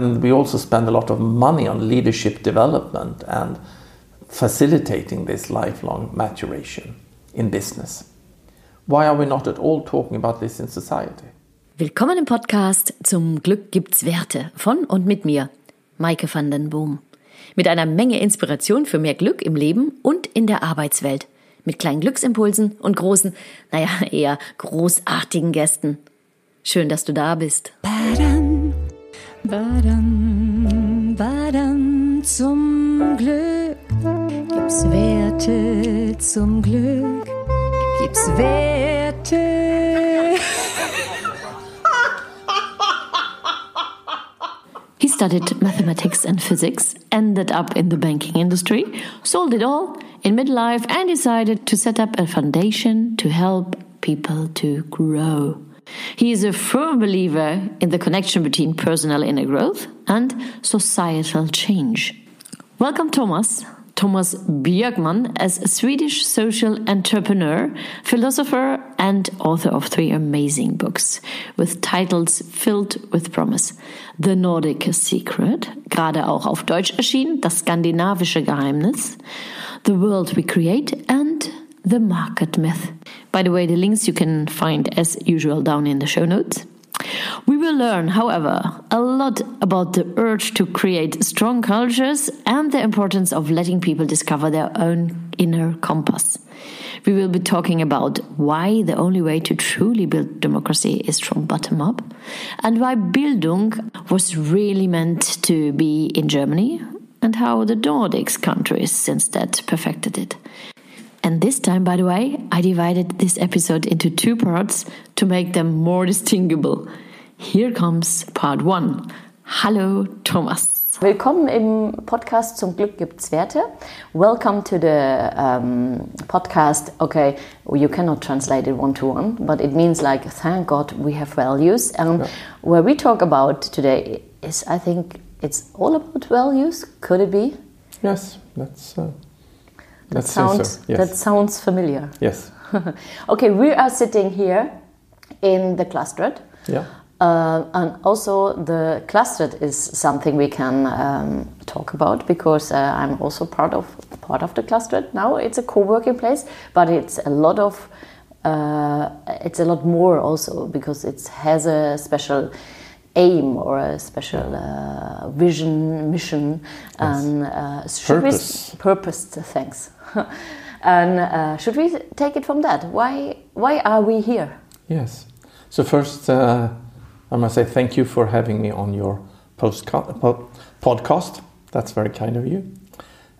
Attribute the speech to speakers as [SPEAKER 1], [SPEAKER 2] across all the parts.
[SPEAKER 1] And we also spend a lot of money on leadership development and facilitating this lifelong maturation in business. Why are we not at all talking about this in society?
[SPEAKER 2] Willkommen im Podcast Zum Glück gibt's Werte von und mit mir, Maike van den Boom. Mit einer Menge Inspiration für mehr Glück im Leben und in der Arbeitswelt. Mit kleinen Glücksimpulsen und großen, naja, eher großartigen Gästen. Schön, dass du da bist. Badam, badam, badam, zum Glück gibt's Werte, zum Glück gibt's Werte. He studied mathematics and physics, ended up in the banking industry, sold it all in midlife, and decided to set up a foundation to help people to grow. He is a firm believer in the connection between personal inner growth and societal change. Welcome, Thomas. Thomas Björkman as a Swedish social entrepreneur, philosopher, and author of three amazing books with titles filled with promise. The Nordic Secret, gerade auch auf Deutsch erschienen, das skandinavische Geheimnis, The World We Create, and The Market Myth. By the way, the links you can find as usual down in the show notes. We will learn, however, a lot about the urge to create strong cultures and the importance of letting people discover their own inner compass. We will be talking about why the only way to truly build democracy is from bottom up, and why Bildung was really meant to be in Germany, and how the Nordics countries since that perfected it. And this time, by the way, I divided this episode into two parts to make them more distinguishable. Here comes part one. Hallo, Thomas.
[SPEAKER 3] Willkommen im Podcast Zum Glück gibt's Werte. Welcome to the um, podcast. Okay, you cannot translate it one to one, but it means like, thank God we have values. And yeah. where we talk about today is, I think, it's all about values. Could it be?
[SPEAKER 1] Yes, that's. Uh
[SPEAKER 3] that sounds so. yes. that sounds familiar.
[SPEAKER 1] Yes.
[SPEAKER 3] okay, we are sitting here in the Clustered.
[SPEAKER 1] Yeah.
[SPEAKER 3] Uh, and also the Clustered is something we can um, talk about because uh, I'm also part of part of the Clustered now. It's a co-working place, but it's a lot of uh, it's a lot more also because it has a special aim or a special uh, vision, mission, yes. and uh,
[SPEAKER 1] purpose.
[SPEAKER 3] purpose. Thanks. and uh, should we take it from that? Why why are we here?
[SPEAKER 1] Yes. So first, uh, I must say thank you for having me on your podcast. That's very kind of you.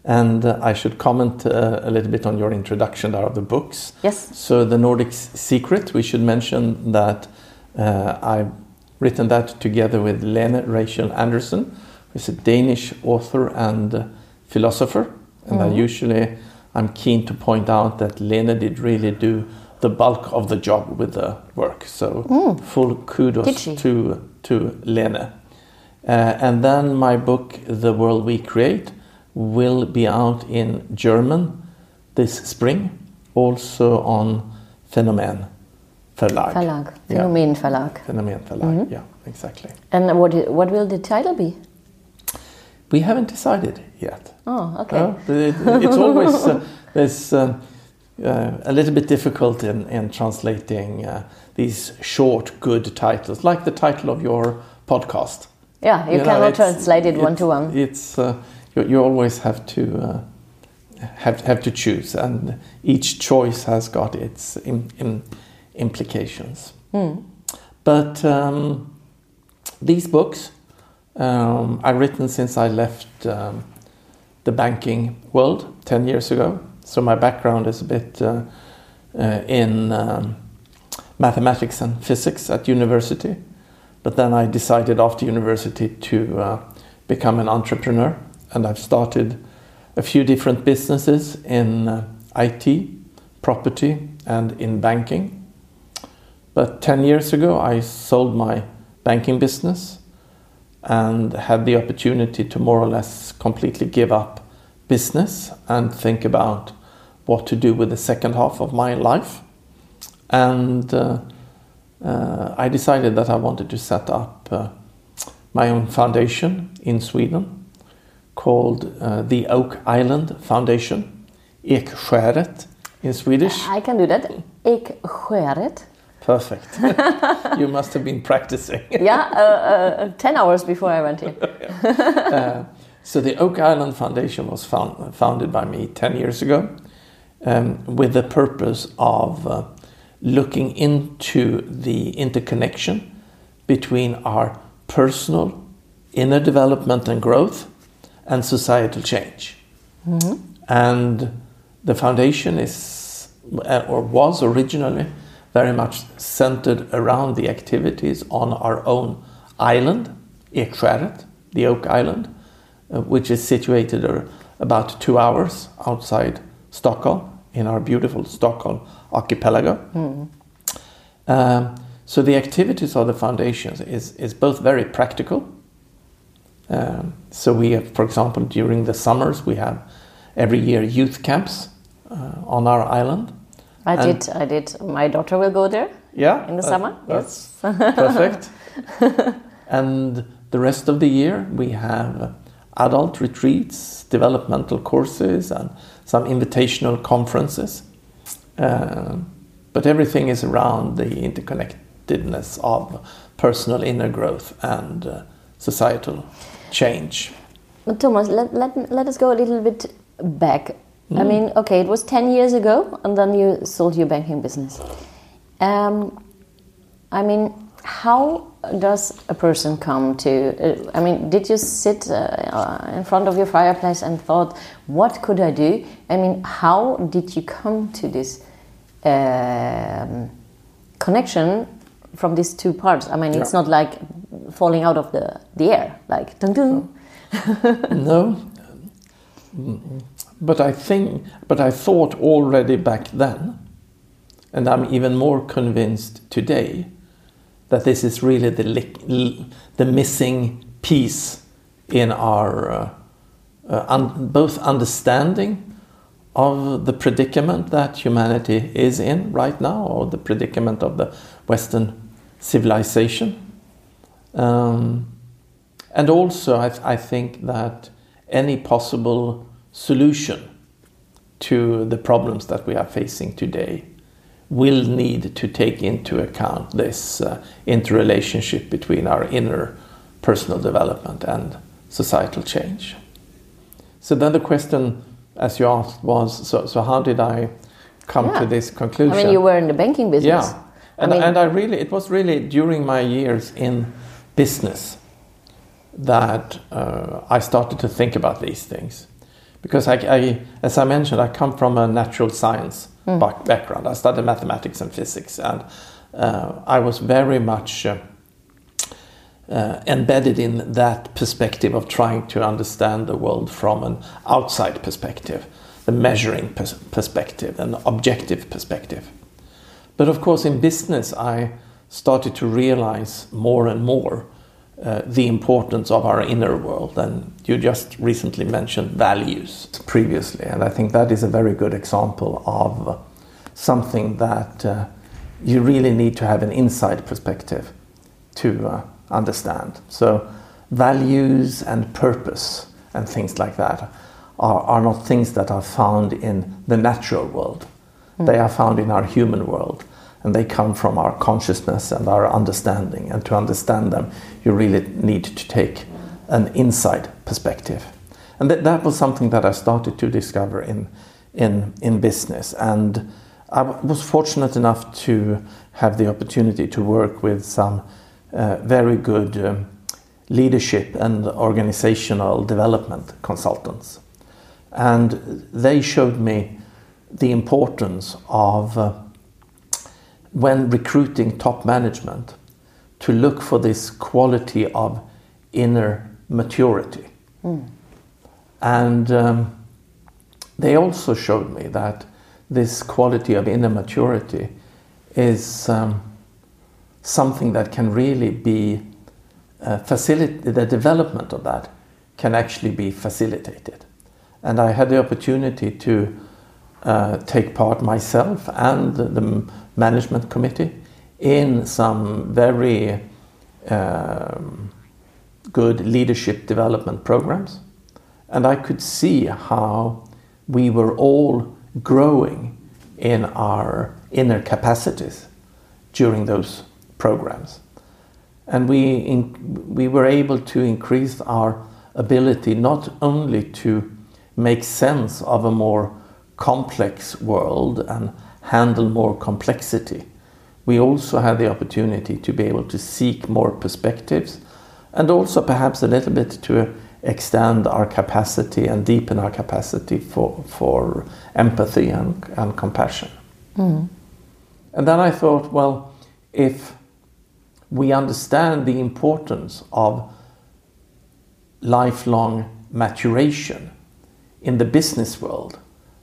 [SPEAKER 1] And uh, I should comment uh, a little bit on your introduction there of the books.
[SPEAKER 3] Yes.
[SPEAKER 1] So the Nordic Secret, we should mention that uh, I've written that together with Lene Rachel Andersen, who's a Danish author and philosopher. And mm. I usually I'm keen to point out that Lena did really do the bulk of the job with the work. So mm. full kudos to to Lena. Uh, and then my book, The World We Create, will be out in German this spring, also on Phänomen Verlag.
[SPEAKER 3] Verlag. Phänomen Verlag.
[SPEAKER 1] Phänomen Verlag. Mm -hmm. Yeah, exactly.
[SPEAKER 3] And what what will the title be?
[SPEAKER 1] We haven't decided yet.
[SPEAKER 3] Oh, okay. Uh,
[SPEAKER 1] it, it's always uh, there's uh, uh, a little bit difficult in, in translating uh, these short, good titles, like the title of your podcast.
[SPEAKER 3] Yeah, you, you cannot know, translate it one to one.
[SPEAKER 1] It's uh, you, you, always have to have have to choose, and each choice has got its in, in implications. Mm. But um, these books um, I've written since I left um, the banking world 10 years ago. So my background is a bit uh, uh, in um, mathematics and physics at university. But then I decided after university to uh, become an entrepreneur. And I've started a few different businesses in uh, IT, property, and in banking. But 10 years ago, I sold my banking business and had the opportunity to more or less completely give up business and think about what to do with the second half of my life. And uh, uh, I decided that I wanted to set up uh, my own foundation in Sweden called uh, the Oak Island Foundation, Ekskäret in Swedish.
[SPEAKER 3] I can do that. Ekskäret.
[SPEAKER 1] Perfect. you must have been practicing.
[SPEAKER 3] yeah, uh, uh, 10 hours before I went here.
[SPEAKER 1] uh, so the Oak Island Foundation was found, founded by me 10 years ago um, with the purpose of uh, looking into the interconnection between our personal inner development and growth and societal change. Mm-hmm. And the foundation is, uh, or was originally, very much centered around the activities on our own island, Ekskäret, the Oak Island, uh, which is situated uh, about two hours outside Stockholm in our beautiful Stockholm archipelago. Mm. Um, so the activities of the foundations is, is both very practical. Um, so we have, for example, during the summers, we have every year youth camps uh, on our island.
[SPEAKER 3] I and did. I did. My daughter will go there.
[SPEAKER 1] Yeah,
[SPEAKER 3] in the summer.
[SPEAKER 1] Yes, perfect. and the rest of the year, we have adult retreats, developmental courses, and some invitational conferences. Uh, but everything is around the interconnectedness of personal inner growth and uh, societal change.
[SPEAKER 3] Thomas, let, let, let us go a little bit back. Mm. I mean, okay, it was 10 years ago, and then you sold your banking business. Um, I mean, how does a person come to? Uh, I mean, did you sit uh, uh, in front of your fireplace and thought, what could I do? I mean, how did you come to this um, connection from these two parts? I mean, yeah. it's not like falling out of the, the air, like dun dun.
[SPEAKER 1] no, but I think, but I thought already back then, and I'm even more convinced today that this is really the, the missing piece in our uh, uh, un both understanding of the predicament that humanity is in right now, or the predicament of the Western civilization. Um, and also, I, th I think that any possible solution to the problems that we are facing today will need to take into account this uh, interrelationship between our inner personal development and societal change. So then the question, as you asked, was so, so how did I come yeah. to this conclusion?
[SPEAKER 3] I mean, you were in the banking business.
[SPEAKER 1] Yeah. And I, mean, and I really, it was really during my years in business that uh, I started to think about these things. Because I, I, as I mentioned, I come from a natural science mm. background. I studied mathematics and physics, and uh, I was very much uh, uh, embedded in that perspective of trying to understand the world from an outside perspective, the measuring pers perspective, an objective perspective. But of course, in business, I started to realize more and more uh, the importance of our inner world. And you just recently mentioned values previously, and I think that is a very good example of something that uh, you really need to have an inside perspective to uh, understand. So, values and purpose and things like that are, are not things that are found in the natural world, mm. they are found in our human world and they come from our consciousness and our understanding. And to understand them, you really need to take an inside perspective. And that, that was something that I started to discover in, in, in business. And I was fortunate enough to have the opportunity to work with some uh, very good um, leadership and organizational development consultants. And they showed me the importance of uh, when recruiting top management to look for this quality of inner maturity. Mm. And um, they also showed me that this quality of inner maturity is um, something that can really be uh, facilitated, the development of that can actually be facilitated. And I had the opportunity to uh, take part myself and the management committee in some very um, good leadership development programs. And I could see how we were all growing in our inner capacities during those programs. And we, in, we were able to increase our ability not only to make sense of a more complex world and handle more complexity, we also had the opportunity to be able to seek more perspectives and also perhaps a little bit to extend our capacity and deepen our capacity for, for empathy and, and compassion.
[SPEAKER 3] Mm.
[SPEAKER 1] And then I thought, well, if we understand the importance of lifelong maturation in the business world,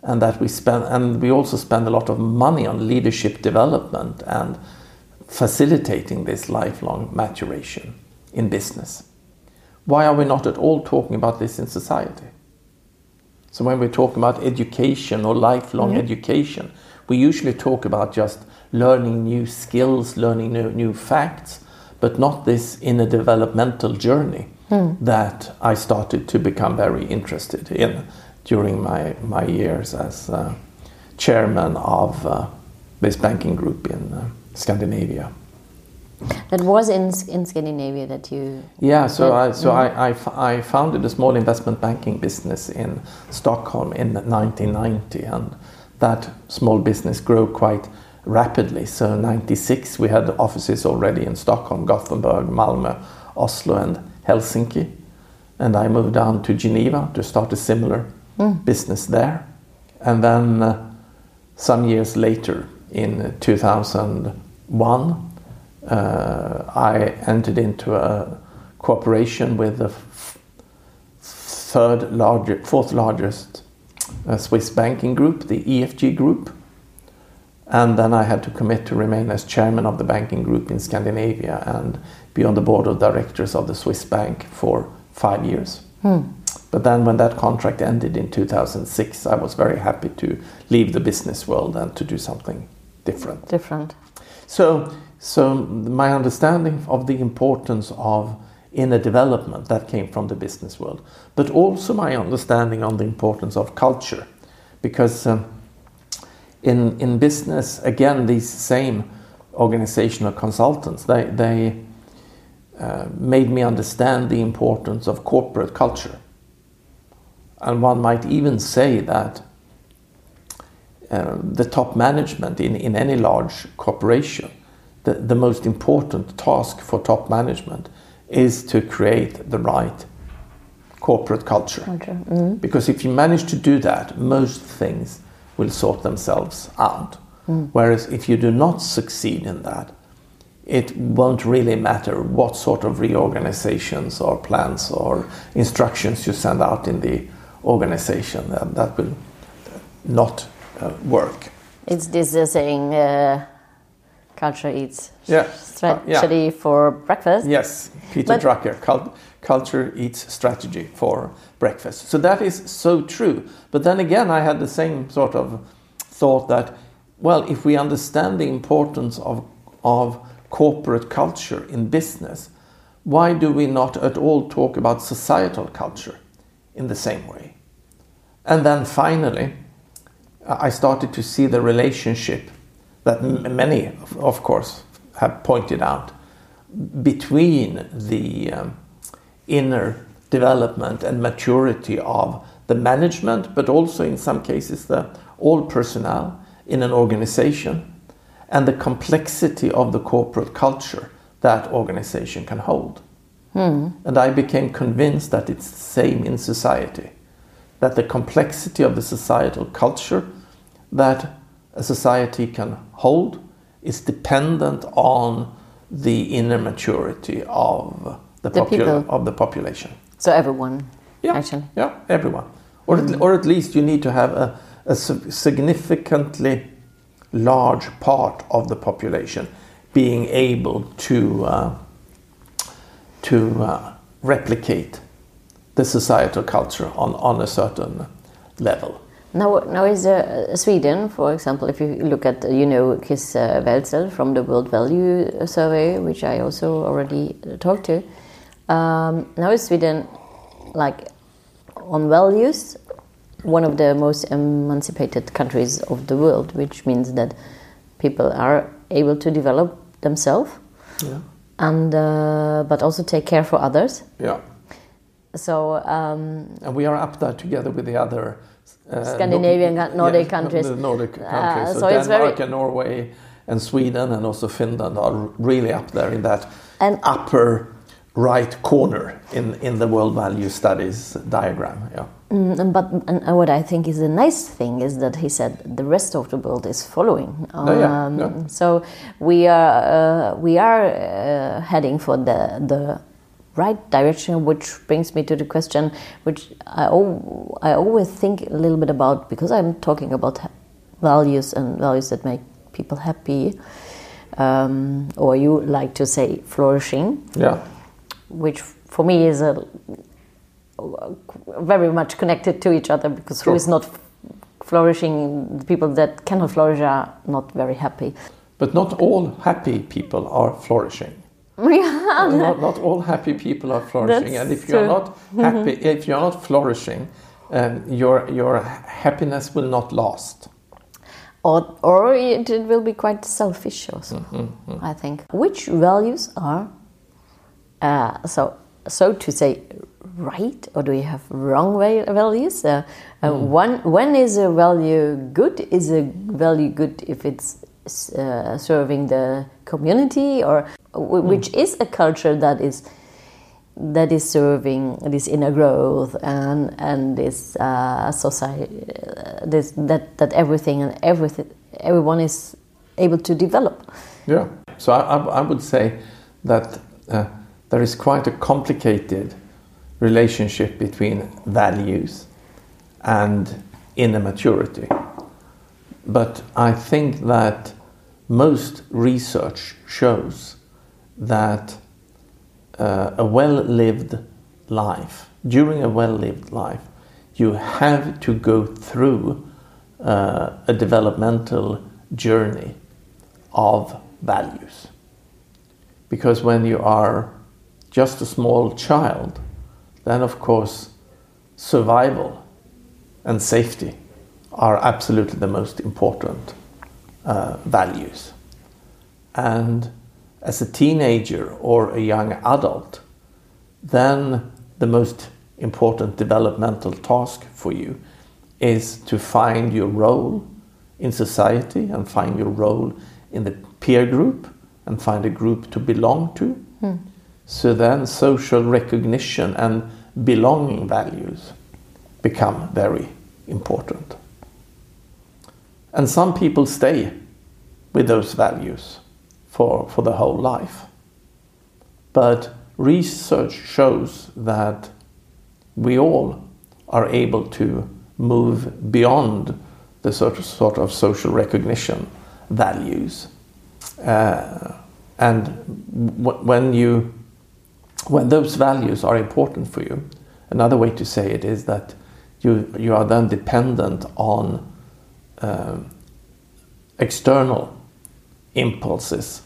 [SPEAKER 1] and that we spend, and we also spend a lot of money on leadership development and facilitating this lifelong maturation in business. Why are we not at all talking about this in society? So when we talk about education or lifelong
[SPEAKER 3] Mhm.
[SPEAKER 1] education, we usually talk about just learning new skills, learning new, new facts, but not this in a developmental journey
[SPEAKER 3] Mm.
[SPEAKER 1] that I started to become very interested in during my, my years as uh, chairman of uh, this banking group in uh, Scandinavia.
[SPEAKER 3] That was in in Scandinavia that you.
[SPEAKER 1] Yeah, so I so
[SPEAKER 3] Mm.
[SPEAKER 1] I, I, f- I founded a small investment banking business in Stockholm in 1990, and that small business grew quite rapidly. So 96 we had offices already in Stockholm, Gothenburg, Malmö, Oslo, and Helsinki, and I moved down to Geneva to start a similar
[SPEAKER 3] Mm.
[SPEAKER 1] business there, and then uh, some years later in 2001 uh, I entered into a cooperation with the third largest, fourth largest uh, Swiss banking group, the EFG Group. And then I had to commit to remain as chairman of the banking group in Scandinavia and be on the board of directors of the Swiss bank for five years.
[SPEAKER 3] Hmm.
[SPEAKER 1] But then, when that contract ended in 2006, I was very happy to leave the business world and to do something different.
[SPEAKER 3] Different.
[SPEAKER 1] So, so my understanding of the importance of inner development that came from the business world, but also my understanding on the importance of culture, because um, in in business again these same organizational consultants they they uh, made me understand the importance of corporate culture, and one might even say that uh, the top management in, in any large corporation, the, the most important task for top management is to create the right corporate culture.
[SPEAKER 3] Culture. Mm.
[SPEAKER 1] Because if you manage to do that, most things will sort themselves out.
[SPEAKER 3] Mm.
[SPEAKER 1] Whereas if you do not succeed in that, it won't really matter what sort of reorganizations or plans or instructions you send out in the organization, that, that will not uh, work.
[SPEAKER 3] It's this uh, saying, uh, culture eats
[SPEAKER 1] Yeah.
[SPEAKER 3] strategy for breakfast.
[SPEAKER 1] Yes, Peter
[SPEAKER 3] But-
[SPEAKER 1] Drucker, cul- culture eats strategy for breakfast. So that is so true. But then again, I had the same sort of thought that, well, if we understand the importance of, of corporate culture in business, why do we not at all talk about societal culture in the same way? And then finally, I started to see the relationship that m- many, of- of course, have pointed out between the um, inner development and maturity of the management, but also in some cases the all personnel in an organization, and the complexity of the corporate culture that organization can hold.
[SPEAKER 3] Hmm.
[SPEAKER 1] And I became convinced that it's the same in society. That the complexity of the societal culture that a society can hold is dependent on the inner maturity of the,
[SPEAKER 3] The people.
[SPEAKER 1] of the population.
[SPEAKER 3] So everyone,
[SPEAKER 1] Yeah.
[SPEAKER 3] actually.
[SPEAKER 1] Yeah, everyone. Or, at, or at least you need to have a, a significantly large part of the population being able to, uh, to uh, replicate the societal culture on, on a certain level.
[SPEAKER 3] Now, now is uh, Sweden, for example, if you look at, uh, you know, Chris uh, Welzel from the World Value Survey, which I also already uh, talked to, Um, now is Sweden, like on values, one of the most emancipated countries of the world, which means that people are able to develop themselves
[SPEAKER 1] Yeah.
[SPEAKER 3] and uh, but also take care for others.
[SPEAKER 1] Yeah.
[SPEAKER 3] So um,
[SPEAKER 1] And we are up there together with the other uh,
[SPEAKER 3] Scandinavian,
[SPEAKER 1] Nor-
[SPEAKER 3] Nordic
[SPEAKER 1] yes,
[SPEAKER 3] countries.
[SPEAKER 1] The Nordic
[SPEAKER 3] Uh,
[SPEAKER 1] so,
[SPEAKER 3] so
[SPEAKER 1] Denmark
[SPEAKER 3] very-
[SPEAKER 1] and Norway and Sweden and also Finland are really up there in that
[SPEAKER 3] And-
[SPEAKER 1] upper right corner in, in the World Value Studies diagram. Yeah.
[SPEAKER 3] Mm, but and what I think is a nice thing is that he said the rest of the world is following.
[SPEAKER 1] Oh, yeah,
[SPEAKER 3] Um,
[SPEAKER 1] yeah.
[SPEAKER 3] So we are uh, we are uh, heading for the the right direction, which brings me to the question, which I I always think a little bit about because I'm talking about values and values that make people happy, um, or you like to say flourishing
[SPEAKER 1] Yeah.
[SPEAKER 3] which for me is a very much connected to each other because
[SPEAKER 1] Sure.
[SPEAKER 3] who is not flourishing the people that cannot flourish are not very happy
[SPEAKER 1] But not all happy people are flourishing. not, not all happy people are flourishing,
[SPEAKER 3] That's
[SPEAKER 1] and if you're not happy, if you're not flourishing, um, your your happiness will not last.
[SPEAKER 3] or, or it, it will be quite selfish also i think. Which values are uh, so so to say right or do you have wrong values? Uh, uh, one when is a value good is a value good if it's uh, serving the community or w- which is a culture that is that is serving this inner growth and and this uh, society uh, this that that everything and everything everyone is able to develop
[SPEAKER 1] Yeah. So I, I, I would say that uh, there is quite a complicated relationship between values and inner maturity. But I think that most research shows that uh, a well lived life, during a well lived life, you have to go through uh, a developmental journey of values. Because when you are just a small child, then of course survival and safety are absolutely the most important uh, values. And as a teenager or a young adult, then the most important developmental task for you is to find your role in society and find your role in the peer group and find a group to belong to. Hmm. So then social recognition and belonging values become very important. And some people stay with those values for, for the whole life. But research shows that we all are able to move beyond the sort of, sort of social recognition values. Uh, and when you when those values are important for you, another way to say it is that you you are then dependent on um, external impulses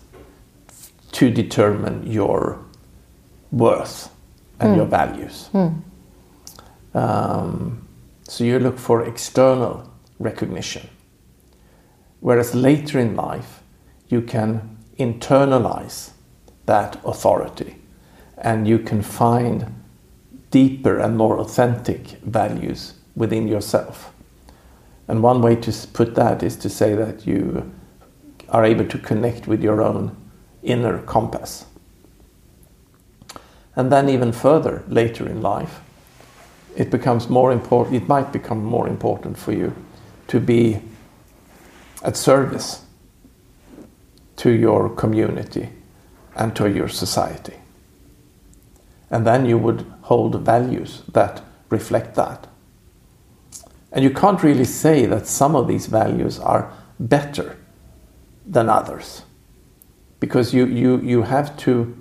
[SPEAKER 1] to determine your worth and your values. Um, so you look for external recognition. Whereas later in life, you can internalize that authority and you can find deeper and more authentic values within yourself. And one way to put that is to say that you are able to connect with your own inner compass. And then, even further later in life, it becomes more important, it might become more important for you to be at service to your community and to your society. And then you would hold values that reflect that. And you can't really say that some of these values are better than others because you, you, you have to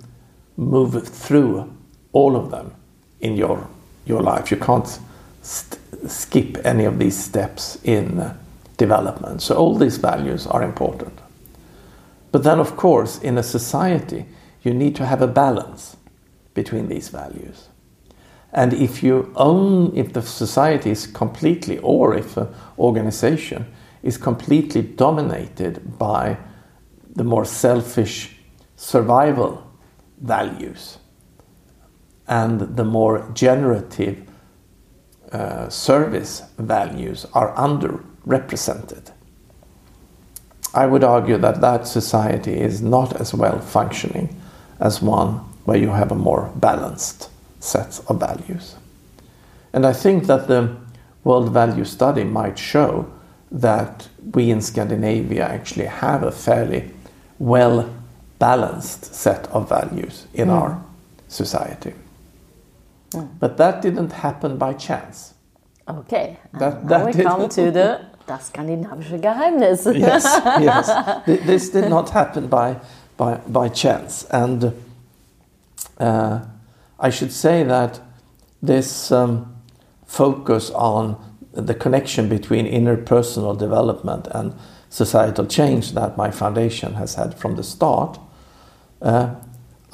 [SPEAKER 1] move through all of them in your, your life. You can't skip any of these steps in development. So, all these values are important. But then, of course, in a society, you need to have a balance between these values. And if you own, if the society is completely, or if an organization is completely dominated by the more selfish survival values and the more generative uh, service values are underrepresented, I would argue that that society is not as well functioning as one where you have a more balanced set of values. And I think that the World Value Study might show that we in Scandinavia actually have a fairly well balanced set of values in mm. our society. Mm. But that didn't happen by chance.
[SPEAKER 3] Okay, that, that we come to the das skandinavische Geheimnis.
[SPEAKER 1] yes, yes. This did not happen by, by, by chance. And uh, I should say that this um, focus on the connection between interpersonal development and societal change that my foundation has had from the start, uh,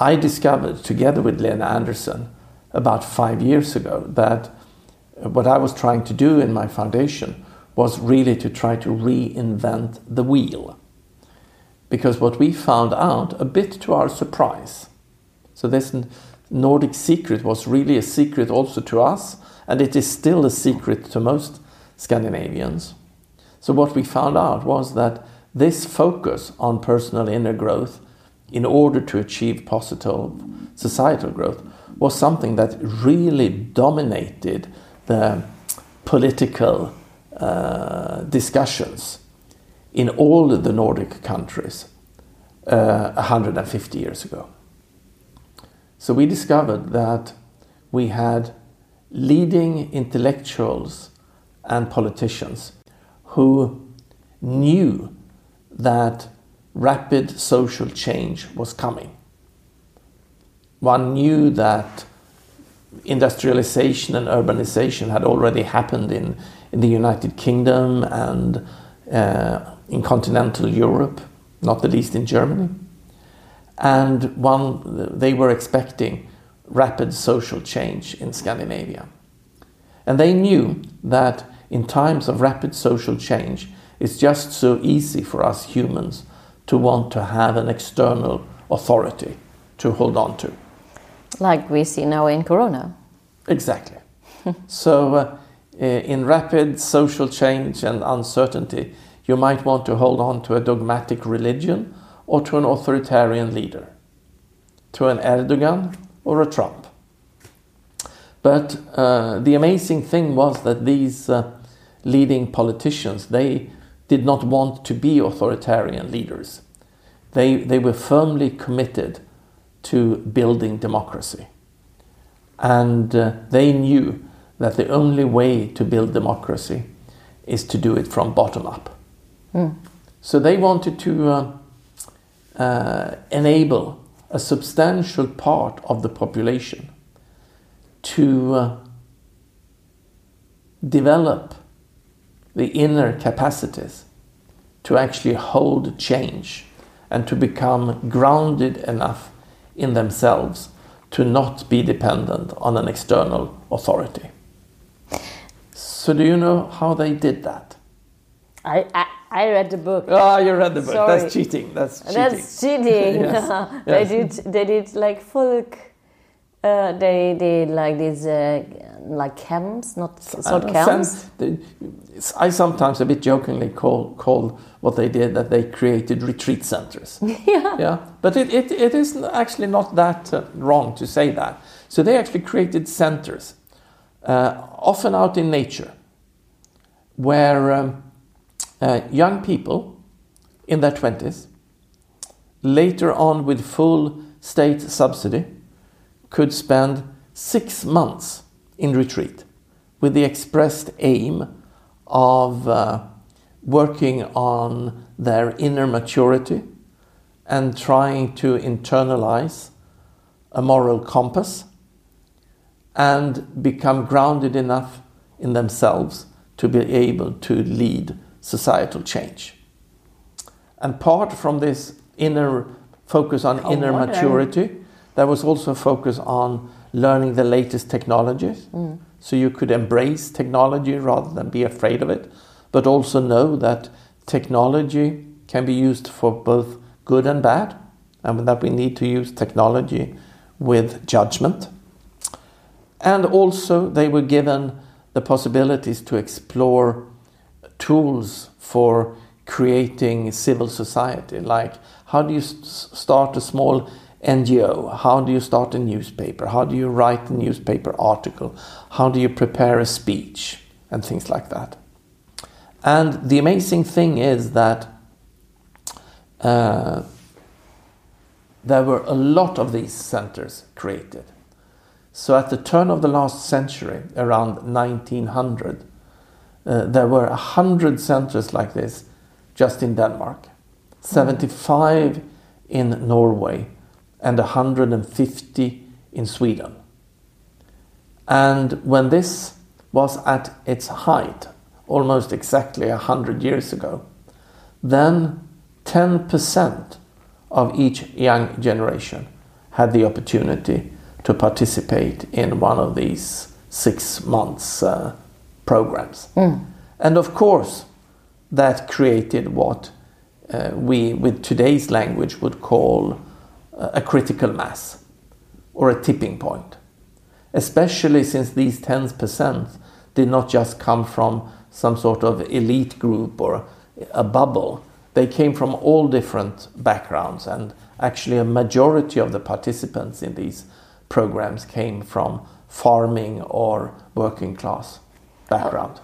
[SPEAKER 1] I discovered together with Lena Andersen about five years ago that what I was trying to do in my foundation was really to try to reinvent the wheel. Because what we found out, a bit to our surprise, so this Nordic secret was really a secret also to us, and it is still a secret to most Scandinavians. So, what we found out was that this focus on personal inner growth in order to achieve positive societal growth was something that really dominated the political uh, discussions in all the Nordic countries uh, 150 years ago. So we discovered that we had leading intellectuals and politicians who knew that rapid social change was coming. One knew that industrialization and urbanization had already happened in in the United Kingdom and uh, in continental Europe, not the least in Germany. And one, they were expecting rapid social change in Scandinavia. And they knew that in times of rapid social change, it's just so easy for us humans to want to have an external authority to hold on to.
[SPEAKER 3] Like we see now in Corona.
[SPEAKER 1] Exactly. so uh, Eh, in rapid social change and uncertainty, you might want to hold on to a dogmatic religion or to an authoritarian leader, to an Erdogan or a Trump. But uh, the amazing thing was that these uh, leading politicians, they did not want to be authoritarian leaders. They, they were firmly committed to building democracy. And uh, they knew that the only way to build democracy is to do it from bottom up. Mm. So they wanted to uh, uh, enable a substantial part of the population to uh, develop the inner capacities to actually hold change and to become grounded enough in themselves to not be dependent on an external authority. So do you know how they did that?
[SPEAKER 3] I, I, I read the book.
[SPEAKER 1] Ah, oh, you read the book. Sorry. That's cheating. That's cheating.
[SPEAKER 3] That's cheating. yes. they did they did like folk. Uh, they did like these uh, like camps, not sort uh, camps.
[SPEAKER 1] I sometimes a bit jokingly call call what they did that they created retreat centers.
[SPEAKER 3] yeah.
[SPEAKER 1] Yeah. But it, it, it is actually not that uh, wrong to say that. So they actually created centers uh, often out in nature, where um, uh, young people in their 20s, later on with full state subsidy, could spend six months in retreat with the expressed aim of uh, working on their inner maturity and trying to internalize a moral compass and become grounded enough in themselves to be able to lead societal change. And part from this inner focus on inner maturity there was also a focus on learning the latest technologies. Mm. So you could embrace technology rather than be afraid of it, but also know that technology can be used for both good and bad, and that we need to use technology with judgment. And also, they were given the possibilities to explore tools for creating civil society, like how do you s- start a small NGO? How do you start a newspaper? How do you write a newspaper article? How do you prepare a speech? And things like that. And the amazing thing is that uh, there were a lot of these centers created. So at the turn of the last century, around 1900, uh, there were 100 centers like this just in Denmark, 75 in Norway, and 150 in Sweden. And when this was at its height, almost exactly 100 years ago, then 10% of each young generation had the opportunity to participate in one of these six months uh, programs. And of course, that created what uh, we, with today's language, would call a critical mass or a tipping point. Especially since these 10% did not just come from some sort of elite group or a bubble. They came from all different backgrounds, and actually, a majority of the participants in these programs came from farming or working class background.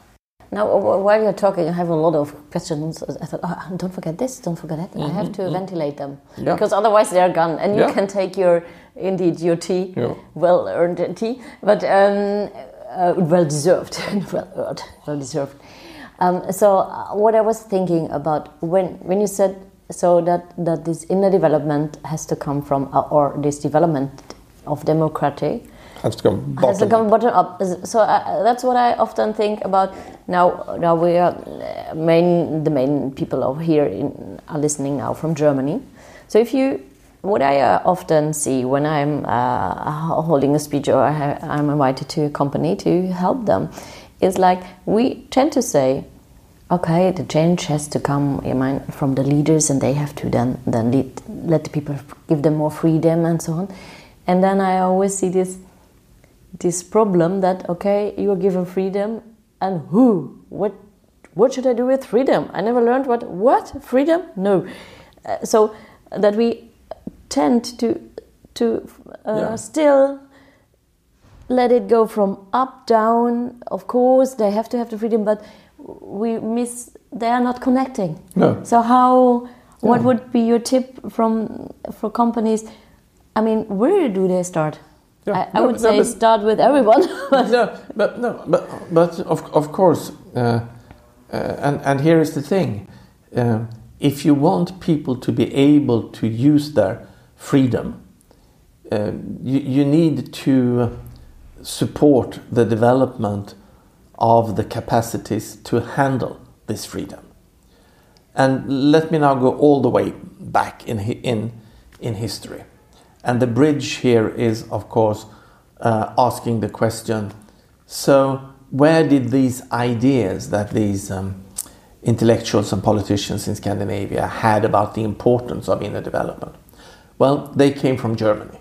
[SPEAKER 3] Now, while you're talking, I have a lot of questions. I thought, oh, don't forget this, don't forget that. I have to ventilate them
[SPEAKER 1] Yeah.
[SPEAKER 3] because otherwise they're gone, and you
[SPEAKER 1] Yeah.
[SPEAKER 3] can take your, indeed, your tea,
[SPEAKER 1] Yeah.
[SPEAKER 3] well-earned tea, but um, uh, well deserved, well earned, well deserved. Um, so, uh, what I was thinking about when when you said so that that this inner development has to come from, uh, or this development of democracy
[SPEAKER 1] Has to come
[SPEAKER 3] has to
[SPEAKER 1] bottom
[SPEAKER 3] come bottom up. So uh, that's what I often think about. Now, now we are uh, main the main people over here in, are listening now from Germany. So if you, what I uh, often see when I'm uh, holding a speech or I ha- I'm invited to a company to help them, is like we tend to say, okay, the change has to come from the leaders, and they have to then then lead, let the people give them more freedom and so on. And then I always see this this problem that okay you are given freedom and who? What what should i do with freedom? I never learned what what? Freedom? No. Uh, so that we tend to to uh,
[SPEAKER 1] Yeah.
[SPEAKER 3] still let it go from up down. Of course they have to have the freedom but we miss they are not connecting.
[SPEAKER 1] No.
[SPEAKER 3] so how what
[SPEAKER 1] Yeah.
[SPEAKER 3] would be your tip from for companies? I mean where do they start
[SPEAKER 1] Yeah.
[SPEAKER 3] I, I
[SPEAKER 1] No,
[SPEAKER 3] would
[SPEAKER 1] no,
[SPEAKER 3] say
[SPEAKER 1] but-
[SPEAKER 3] start with everyone.
[SPEAKER 1] no, but no, but but of of course, uh, uh, and and here is the thing: uh, if you want people to be able to use their freedom, uh, you you need to support the development of the capacities to handle this freedom. And let me now go all the way back in in in history. And the bridge here is, of course, uh, asking the question so, where did these ideas that these um, intellectuals and politicians in Scandinavia had about the importance of inner development? Well, they came from Germany.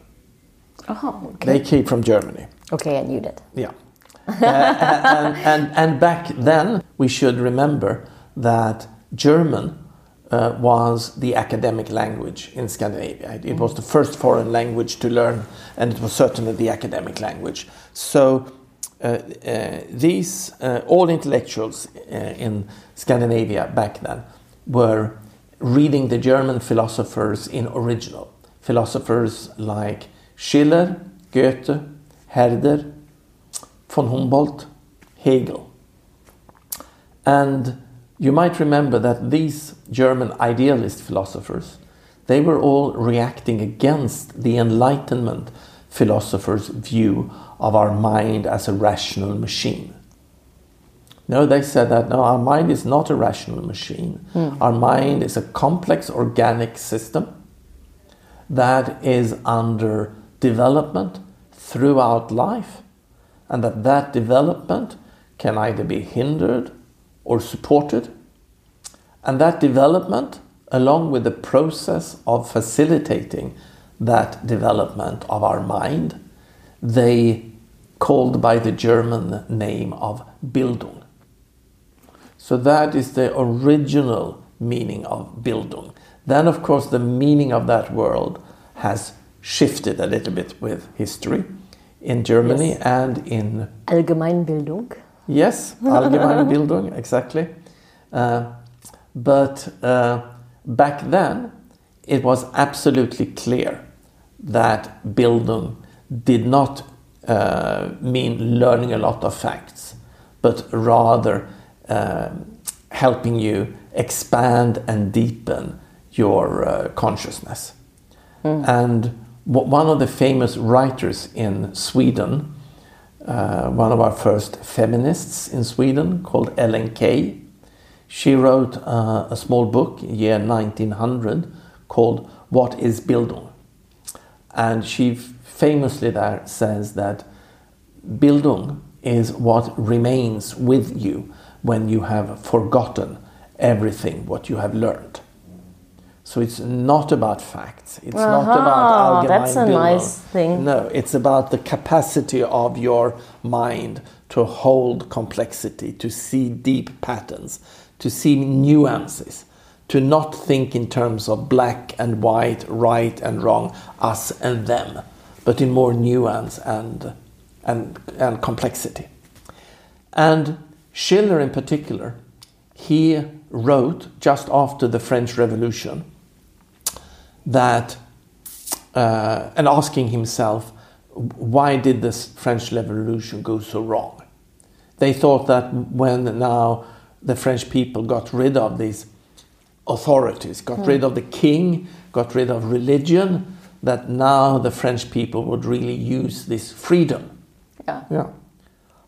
[SPEAKER 3] oh, okay.
[SPEAKER 1] They came from Germany.
[SPEAKER 3] okay, I knew that.
[SPEAKER 1] Yeah. Uh, and, and, and back then, we should remember that German uh, was the academic language in Scandinavia. It, it was the first foreign language to learn, and it was certainly the academic language. So, uh, uh, these, uh, all intellectuals uh, in Scandinavia back then were reading the German philosophers in original. Philosophers like Schiller, Goethe, Herder, von Humboldt, Hegel. And you might remember that these German idealist philosophers, they were all reacting against the Enlightenment philosophers' view of our mind as a rational machine. No, they said that no, our mind is not a rational machine. Hmm. Our mind is a complex organic system that is under development throughout life, and that that development can either be hindered or supported. And that development, along with the process of facilitating that development of our mind, they called by the German name of Bildung. So that is the original meaning of Bildung. Then, of course, the meaning of that word has shifted a little bit with history in Germany
[SPEAKER 3] Yes.
[SPEAKER 1] and in
[SPEAKER 3] Allgemeinbildung.
[SPEAKER 1] Yes, Allgemeinbildung, exactly. Uh, but uh, back then, it was absolutely clear that Bildung did not uh, mean learning a lot of facts, but rather um helping you expand and deepen your uh, consciousness. And w- one of the famous writers in Sweden, uh, one of our first feminists in Sweden called Ellen Key. She wrote uh, a small book, in the year 1900, called What is Bildung? And she famously there says that Bildung is what remains with you when you have forgotten everything what you have learned. So it's not about facts. It's not
[SPEAKER 3] Aha,
[SPEAKER 1] about
[SPEAKER 3] that's a nice thing.
[SPEAKER 1] No, it's about the capacity of your mind to hold complexity, to see deep patterns, to see nuances, to not think in terms of black and white, right and wrong, us and them, but in more nuance and, and, and complexity. And Schiller, in particular, he wrote just after the French Revolution that, uh, and asking himself, why did this French Revolution go so wrong? They thought that when now the French people got rid of these authorities, got rid of the king, got rid of religion, that now the French people would really use this freedom.
[SPEAKER 3] Yeah.
[SPEAKER 1] Yeah.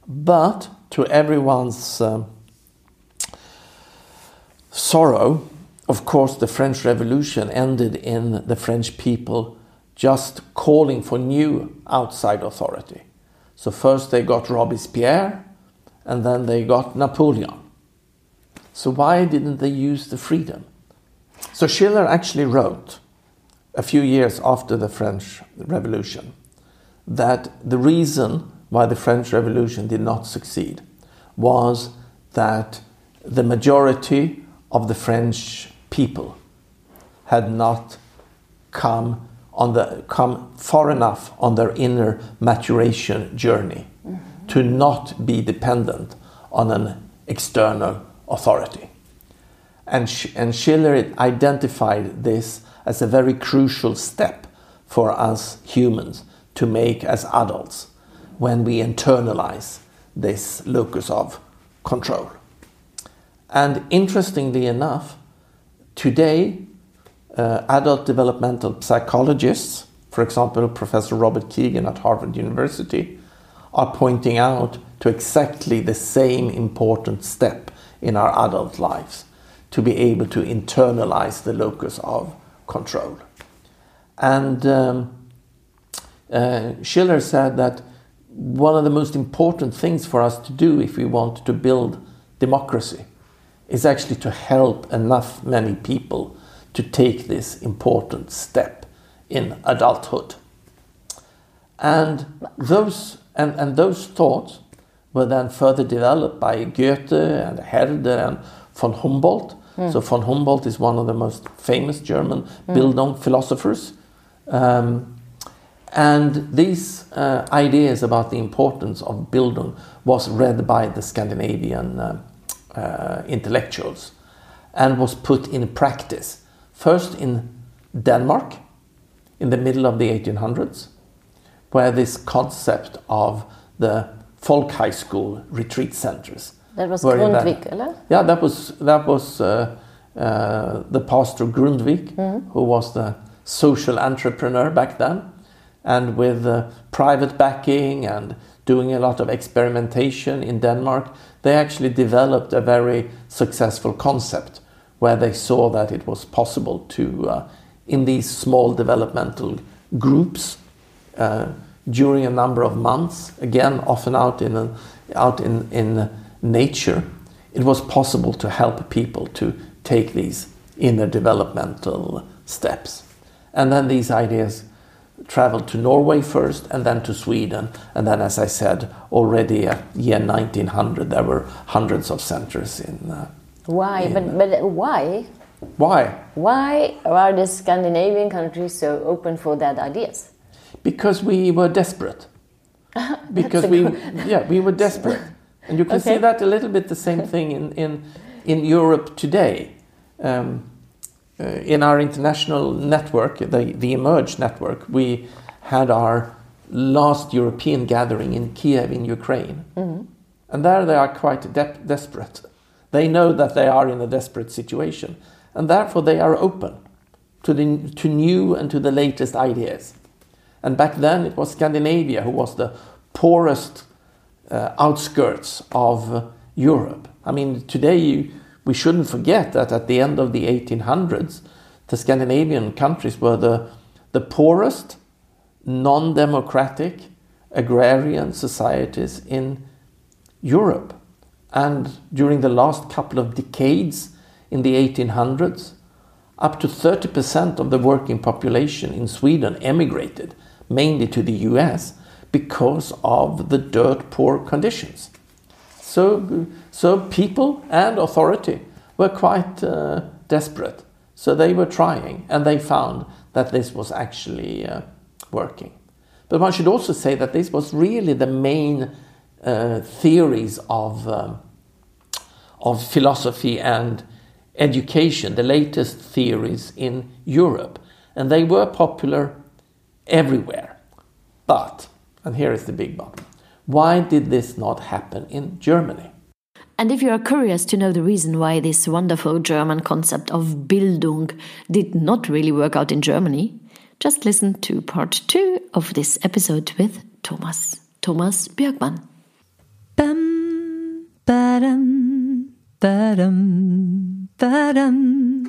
[SPEAKER 1] But to everyone's um, sorrow, of course, the French Revolution ended in the French people just calling for new outside authority. So first they got Robespierre, and then they got Napoleon. So why didn't they use the freedom? So Schiller actually wrote a few years after the French Revolution that the reason why the French Revolution did not succeed was that the majority of the French people had not come on the come far enough on their inner maturation journey mm-hmm. to not be dependent on an external authority. And, and Schiller identified this as a very crucial step for us humans to make as adults when we internalize this locus of control. And interestingly enough, today, uh, adult developmental psychologists, for example, Professor Robert Kegan at Harvard University, are pointing out to exactly the same important step in our adult lives to be able to internalize the locus of control. And um, uh, Schiller said that one of the most important things for us to do if we want to build democracy is actually to help enough many people to take this important step in adulthood. And those, and, and those thoughts were then further developed by Goethe and Herder and von Humboldt. So von Humboldt is one of the most famous German Bildung philosophers. Um, and these uh, ideas about the importance of Bildung was read by the Scandinavian uh, uh, intellectuals and was put in practice first in Denmark in the middle of the 1800s, where this concept of the folk high school retreat centers.
[SPEAKER 3] That was. Grundtvig, eller?
[SPEAKER 1] Yeah, that was that was uh, uh, the pastor Grundtvig, who was the social entrepreneur back then, and with uh, private backing and doing a lot of experimentation in Denmark, they actually developed a very successful concept where they saw that it was possible to, uh, in these small developmental groups, uh, during a number of months, again, often out in, a, out in, in nature, it was possible to help people to take these inner developmental steps. And then these ideas traveled to Norway first and then to Sweden. And then, as I said, already at year 1900, there were hundreds of centers in. Uh,
[SPEAKER 3] why?
[SPEAKER 1] in,
[SPEAKER 3] but, but why?
[SPEAKER 1] Why?
[SPEAKER 3] Why are the Scandinavian countries so open for that ideas?
[SPEAKER 1] Because we were desperate. because we, yeah, we were desperate. And you can okay. see that a little bit the same thing in, in, in Europe today. Um, in our international network, the, the Emerge network, we had our last European gathering in Kiev in Ukraine. Mm-hmm. And there they are quite de- desperate. They know that they are in a desperate situation. And therefore they are open to, the, to new and to the latest ideas. And back then it was Scandinavia who was the poorest uh, outskirts of uh, Europe. I mean, today you, we shouldn't forget that at the end of the 1800s, the Scandinavian countries were the, the poorest, non democratic, agrarian societies in Europe. And during the last couple of decades in the 1800s, up to 30% of the working population in Sweden emigrated, mainly to the US, because of the dirt poor conditions. So, so people and authority were quite uh, desperate. So they were trying, and they found that this was actually uh, working. But one should also say that this was really the main uh, theories of, um, of philosophy and education, the latest theories in Europe. And they were popular everywhere. But, and here is the big but, why did this not happen in Germany?
[SPEAKER 2] And if you are curious to know the reason why this wonderful German concept of Bildung did not really work out in Germany, just listen to part two of this episode with Thomas. Thomas Björkman. Bum, ba-dum, ba-dum, ba-dum.